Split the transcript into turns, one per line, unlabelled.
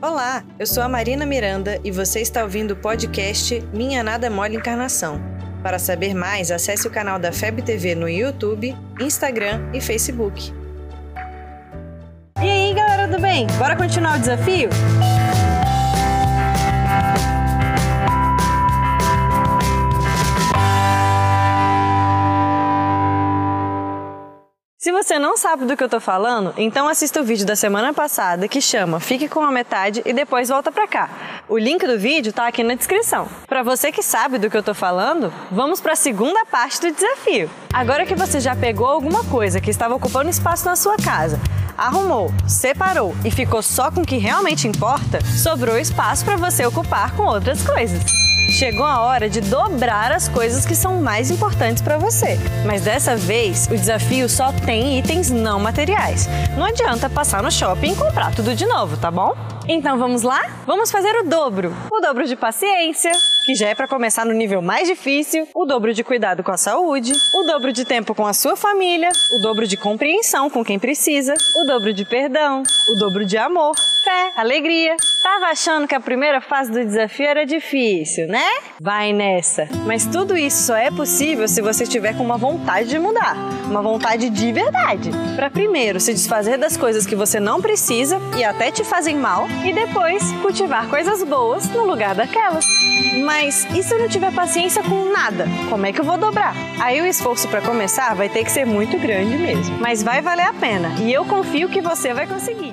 Olá, eu sou a Marina Miranda e você está ouvindo o podcast Minha Nada Mole Encarnação. Para saber mais, acesse o canal da FEB TV no YouTube, Instagram e Facebook.
E aí, galera do bem? Bora continuar o desafio? Se você não sabe do que eu tô falando, então assista o vídeo da semana passada que chama Fique com a metade e depois volta pra cá. O link do vídeo tá aqui na descrição. Para você que sabe do que eu tô falando, vamos para a segunda parte do desafio. Agora que você já pegou alguma coisa que estava ocupando espaço na sua casa, arrumou, separou e ficou só com o que realmente importa, sobrou espaço para você ocupar com outras coisas. Chegou a hora de dobrar as coisas que são mais importantes para você. Mas dessa vez, o desafio só tem itens não materiais. Não adianta passar no shopping e comprar tudo de novo, tá bom? Então vamos lá? Vamos fazer o dobro. O dobro de paciência, que já é para começar no nível mais difícil, o dobro de cuidado com a saúde, o dobro de tempo com a sua família, o dobro de compreensão com quem precisa, o dobro de perdão, o dobro de amor, fé, alegria. Tava achando que a primeira fase do desafio era difícil, né? Vai nessa. Mas tudo isso só é possível se você estiver com uma vontade de mudar, uma vontade de verdade. Para primeiro se desfazer das coisas que você não precisa e até te fazem mal, e depois cultivar coisas boas no lugar daquelas. Mas e se eu não tiver paciência com nada? Como é que eu vou dobrar? Aí o esforço para começar vai ter que ser muito grande mesmo. Mas vai valer a pena e eu confio que você vai conseguir.